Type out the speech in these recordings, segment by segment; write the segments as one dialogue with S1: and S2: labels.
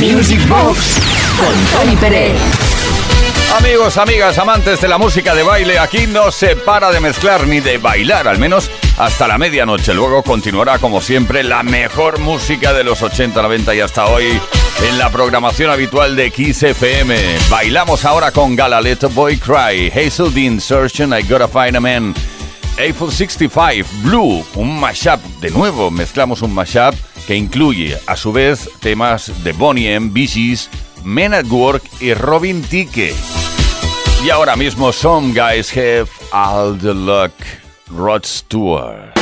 S1: Music Box con Tony Pérez.
S2: Amigos, amigas, amantes de la música de baile, aquí no se para de mezclar ni de bailar, al menos hasta la medianoche. Luego continuará, como siempre, la mejor música de los 80, 90 y hasta hoy en la programación habitual de Kiss FM. Bailamos ahora con Gala Boy Cry, Hazel Dean Surgeon, I Gotta Find a Man, April 65, Blue, un mashup. De nuevo, mezclamos un mashup incluye, a su vez, temas de Bonnie M, Bee Men at Work y Robin Ticke. Y ahora mismo, Some Guys Have All the Luck, Rod Stewart.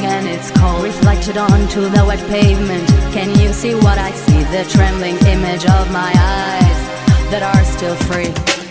S3: And it's cold, reflected onto the wet pavement. Can you see what I see? The trembling image of my eyes that are still free.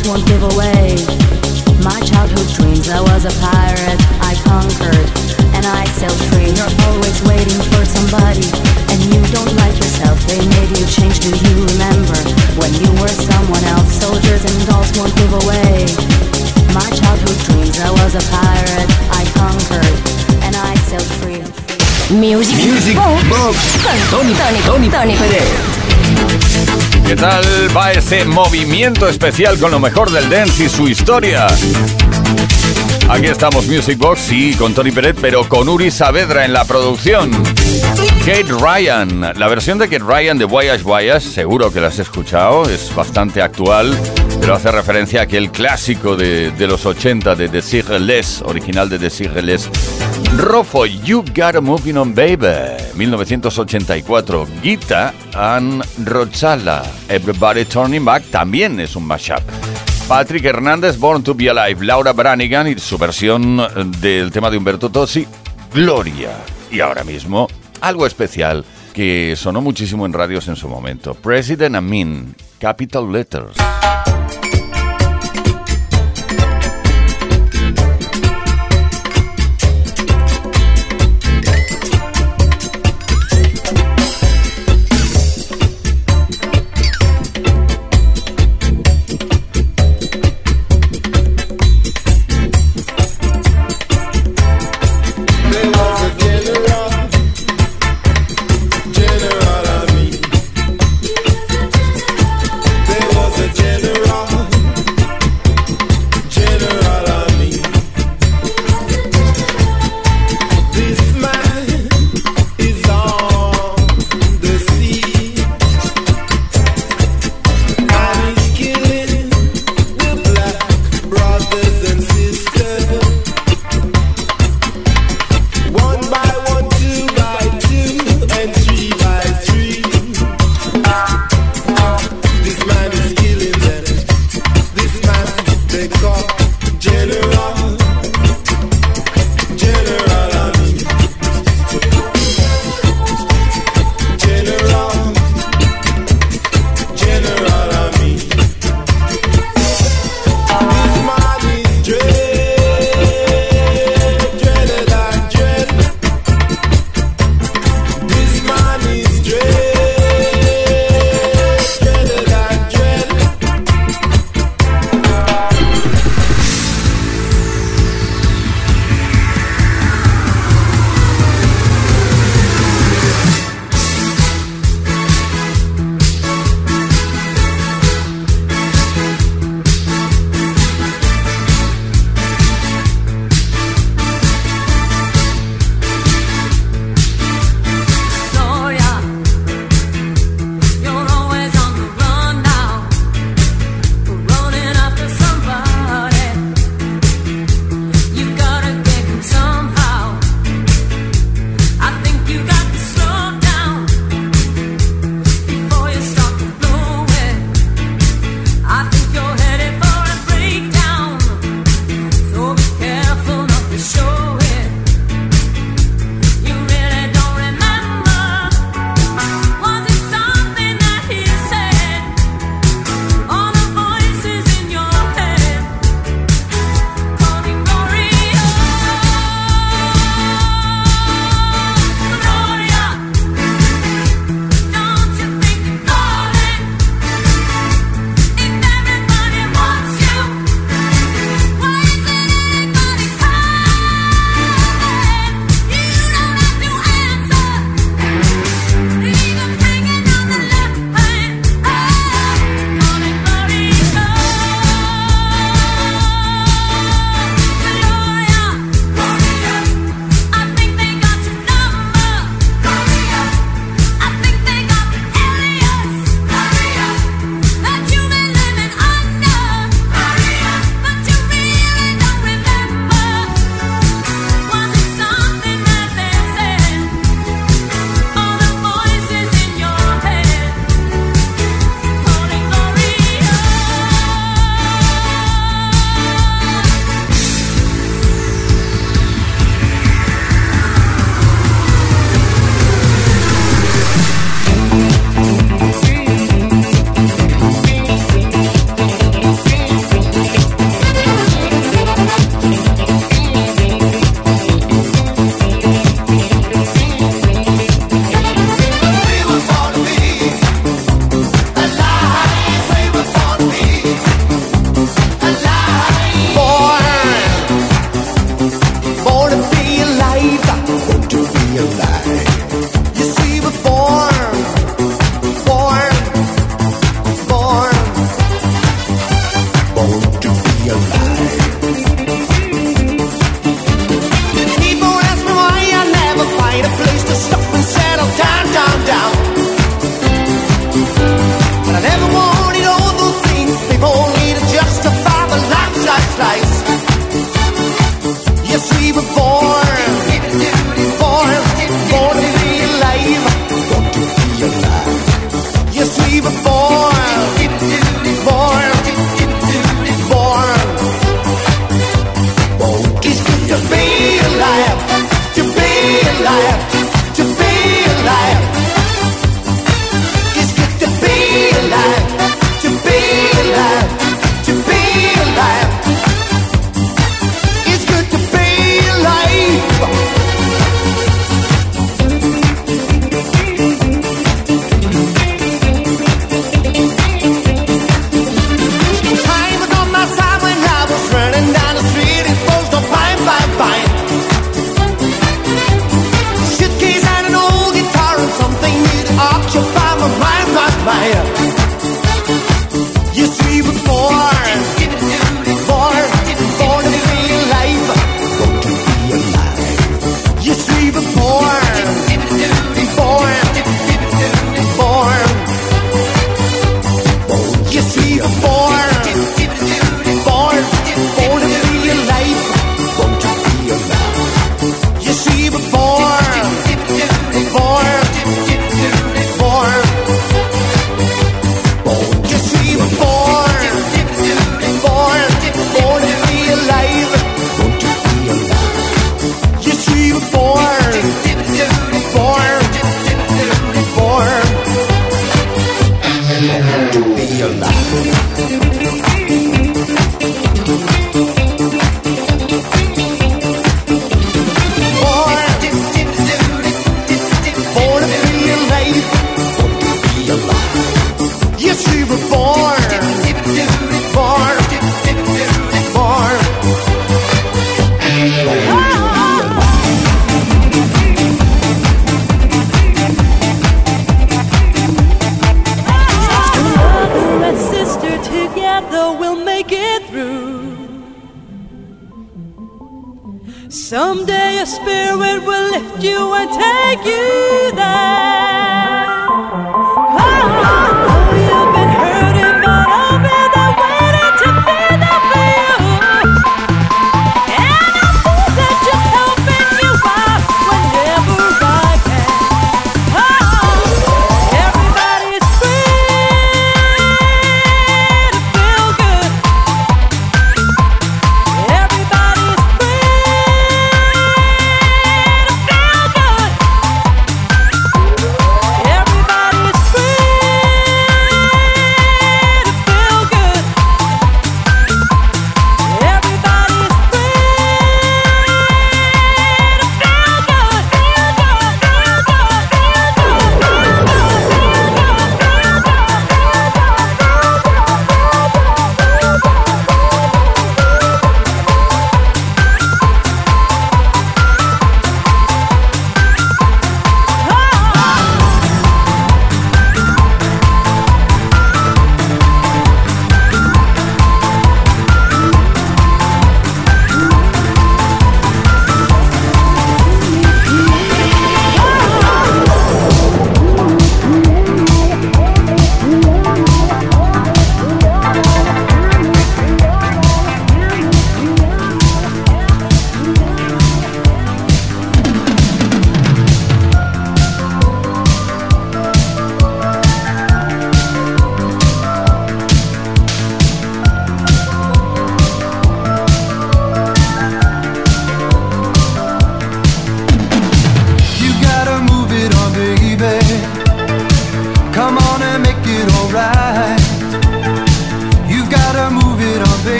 S3: just won't give away. My childhood dreams, I was a pirate, I conquered, and I sailed free. You're always waiting for somebody, and you
S4: don't like yourself. They made you change, do you remember? When you were someone else, soldiers and dolls won't give away. My childhood dreams, I was a pirate, I conquered, and I sailed free. Music, Music oh. Box, Box. con Tony, Tony, Tony, Tony
S2: ¿Qué tal va ese movimiento especial con lo mejor del dance y su historia? Aquí estamos Music Box, sí, con Tony Peret, pero con Uri Saavedra en la producción. Kate Ryan, la versión de Kate Ryan de Voyage Voyage, seguro que la has escuchado, es bastante actual, pero hace referencia a aquel clásico de, los 80 de Les, original de Les. Rofo, You Gotta Moving On Baby, 1984. Gita and Rochala, Everybody Turning Back, también es un mashup. Patrick Hernández, Born to Be Alive, Laura Branigan y su versión del tema de Humberto Tossi, Gloria. Y ahora mismo, algo especial que sonó muchísimo en radios en su momento. President Amin, Capital Letters.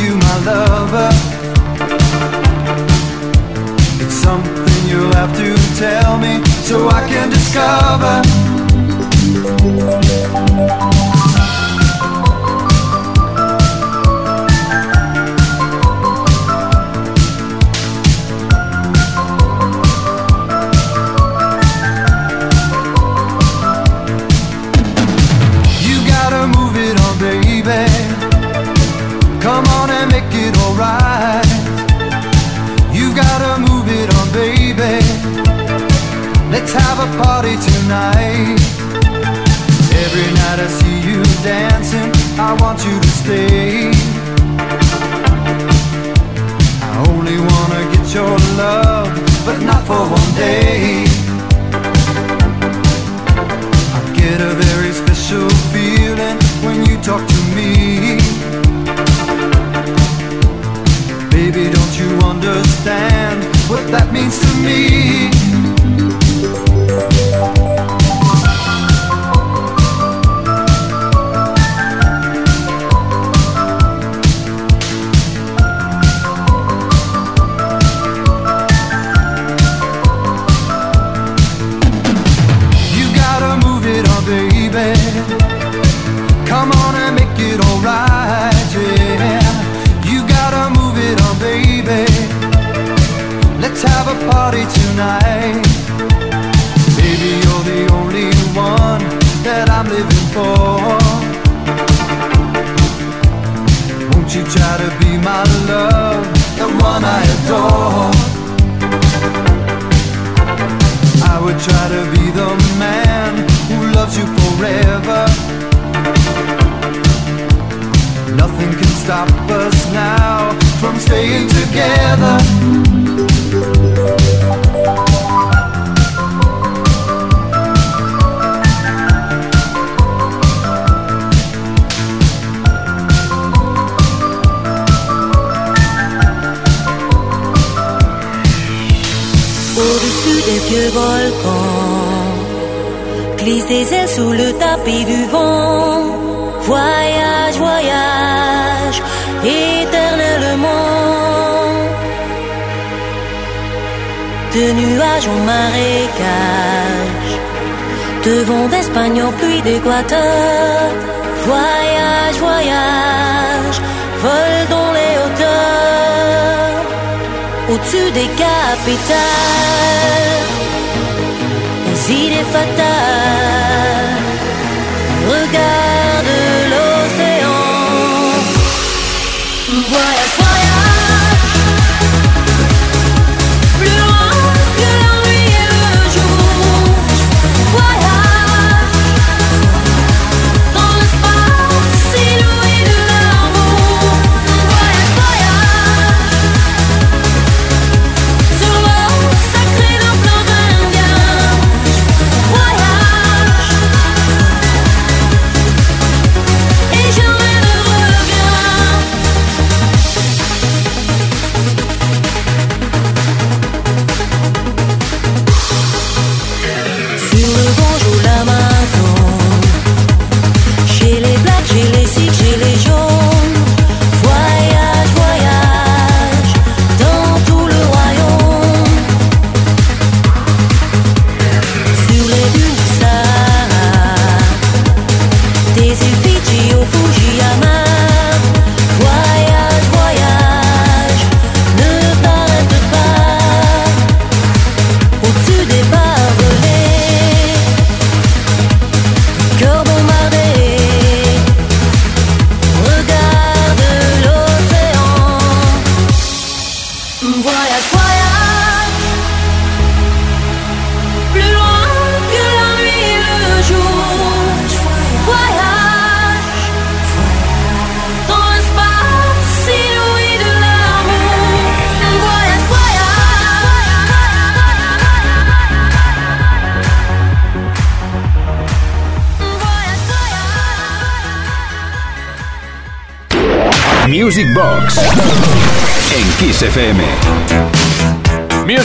S5: you my lover. It's something you'll have to tell me so I can discover. Every night I see you dancing, I want you to stay. I only wanna get your love, but not for one day. I get a very special feeling when you talk to me. Baby, don't you understand what that means to me? Party tonight. Baby, you're the only one that I'm living for. Won't you try to be my love, the one I adore? I would try to be the man who loves you forever. Nothing can stop us now from staying together.
S6: Des vieux volcans, glisse des ailes sous le tapis du vent. Voyage, voyage, éternellement. de nuages en marécage, de vent d'Espagne en pluie d'Équateur. Voyage, voyage, vol dans au-dessus des capitales, des idées fatales. Regarde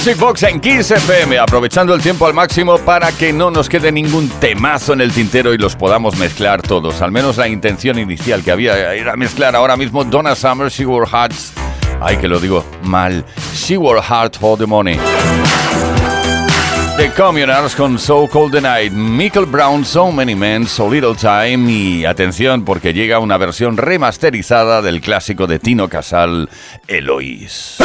S1: Music Box en Kiss FM,
S2: aprovechando el tiempo al máximo para que no nos quede ningún temazo en el tintero y los podamos mezclar todos. Al menos la intención inicial que había era mezclar ahora mismo Donna Summer, She Wore Hearts. Ay, que lo digo mal. She Wore Heart for the Money. The Communards con So Cold the Night, Michael Brown, So Many Men, So Little Time y atención porque llega una versión remasterizada del clásico de Tino Casal, Eloís.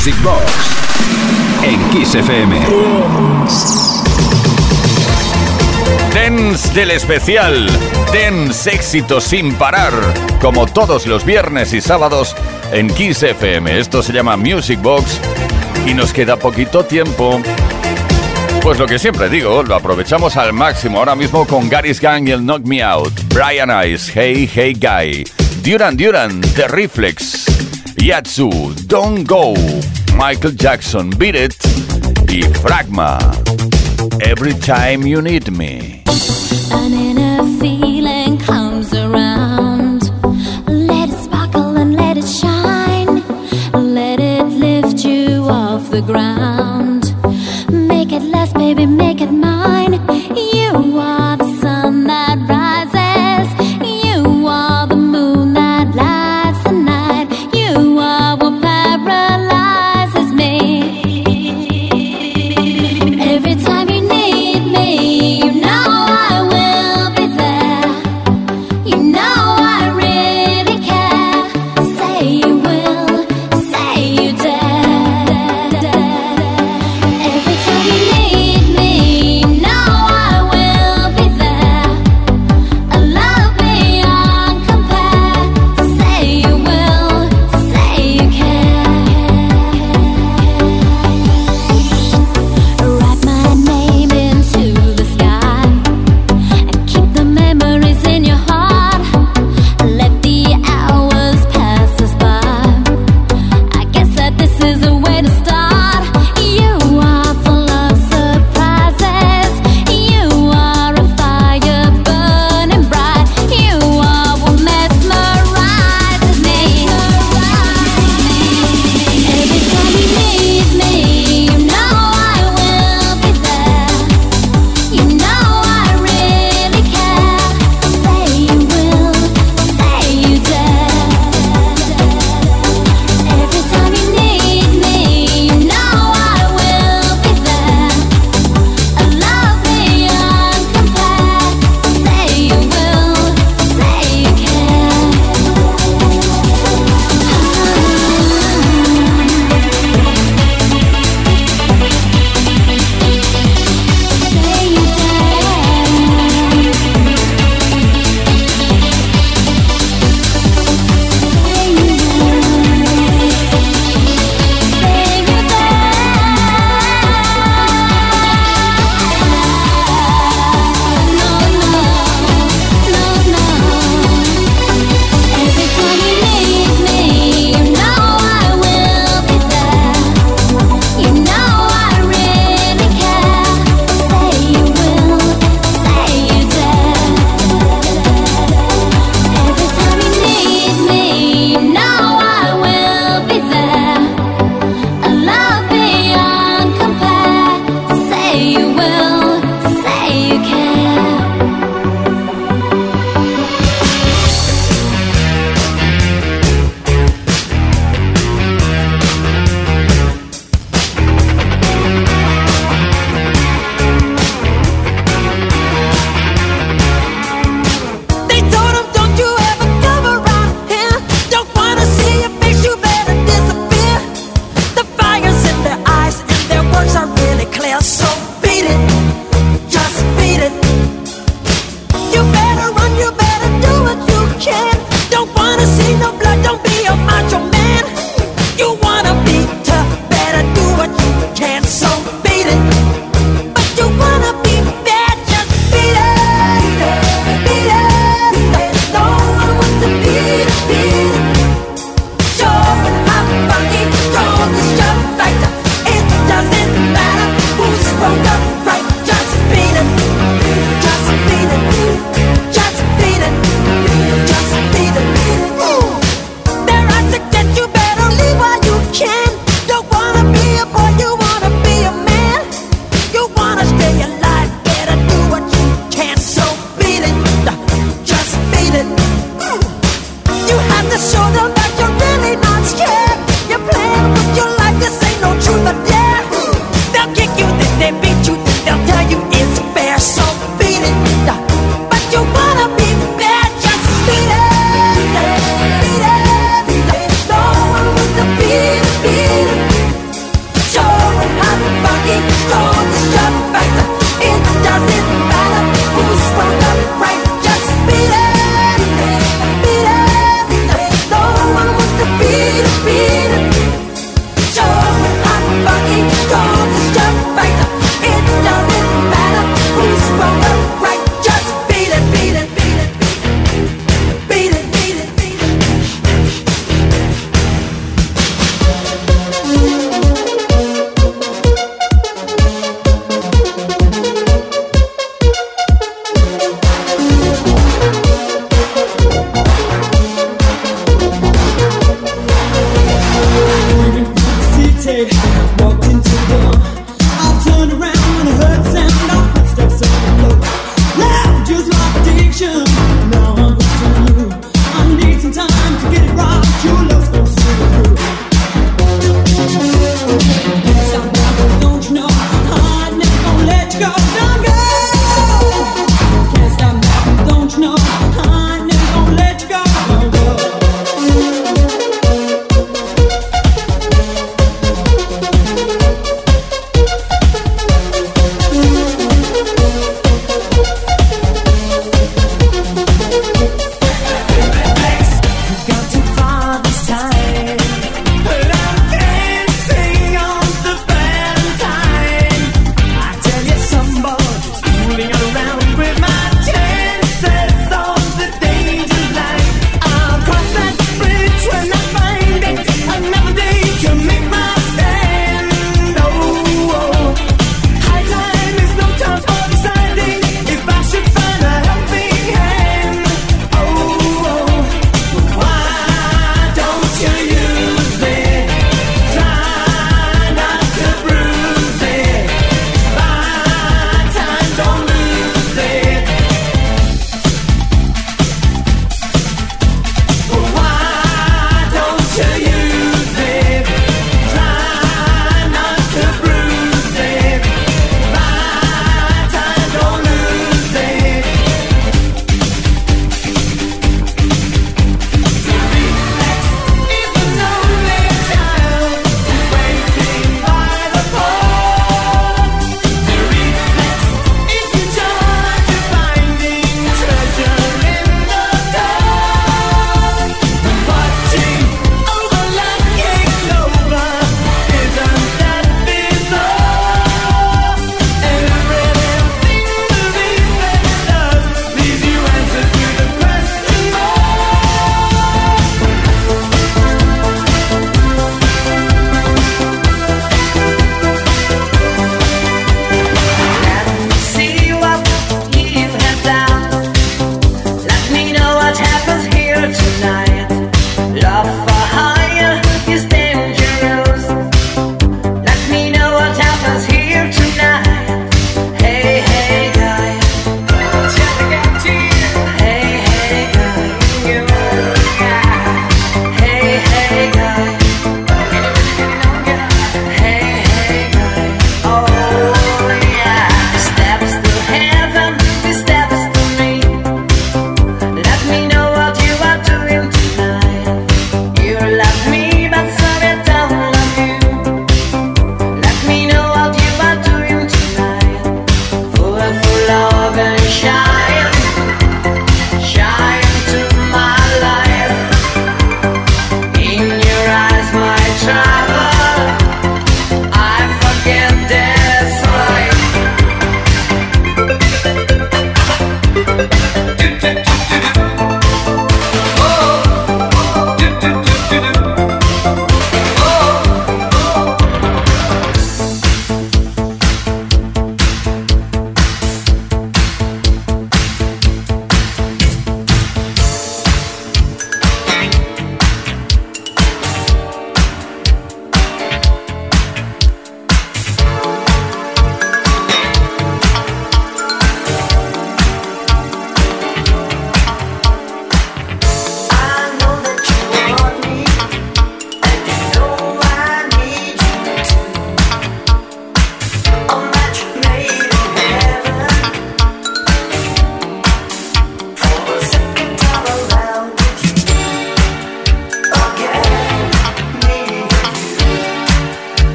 S1: Music Box en Kiss FM.
S2: Dance del especial. Dance éxito sin parar. Como todos los viernes y sábados en Kiss FM. Esto se llama Music Box y nos queda poquito tiempo. Pues lo que siempre digo, lo aprovechamos al máximo ahora mismo con Gary's Gang y el Knock Me Out, Brian Ice, Hey Hey Guy, Duran Duran, The Reflex, Yatsu, Don't Go, Michael Jackson, Beat It y Fragma. Every time you need me.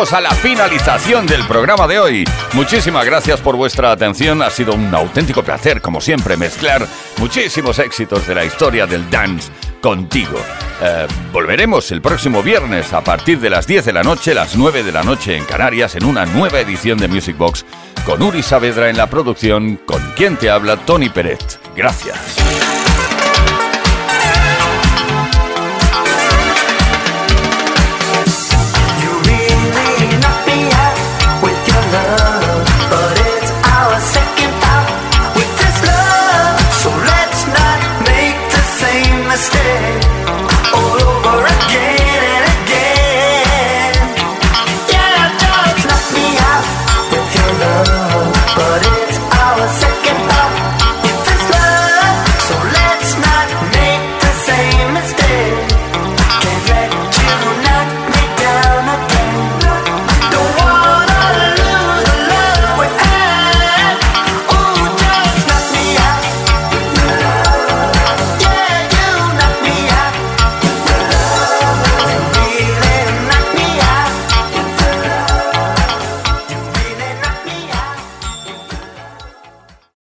S2: Llegamos a la finalización del programa de hoy. Muchísimas gracias por vuestra atención. Ha sido un auténtico placer, como siempre, mezclar muchísimos éxitos de la historia del dance contigo. Eh, volveremos el próximo viernes a partir de las 10 de la noche, las 9 de la noche en Canarias, en una nueva edición de Music Box con Uri Saavedra en la producción, con quien te habla Tony Peret. Gracias.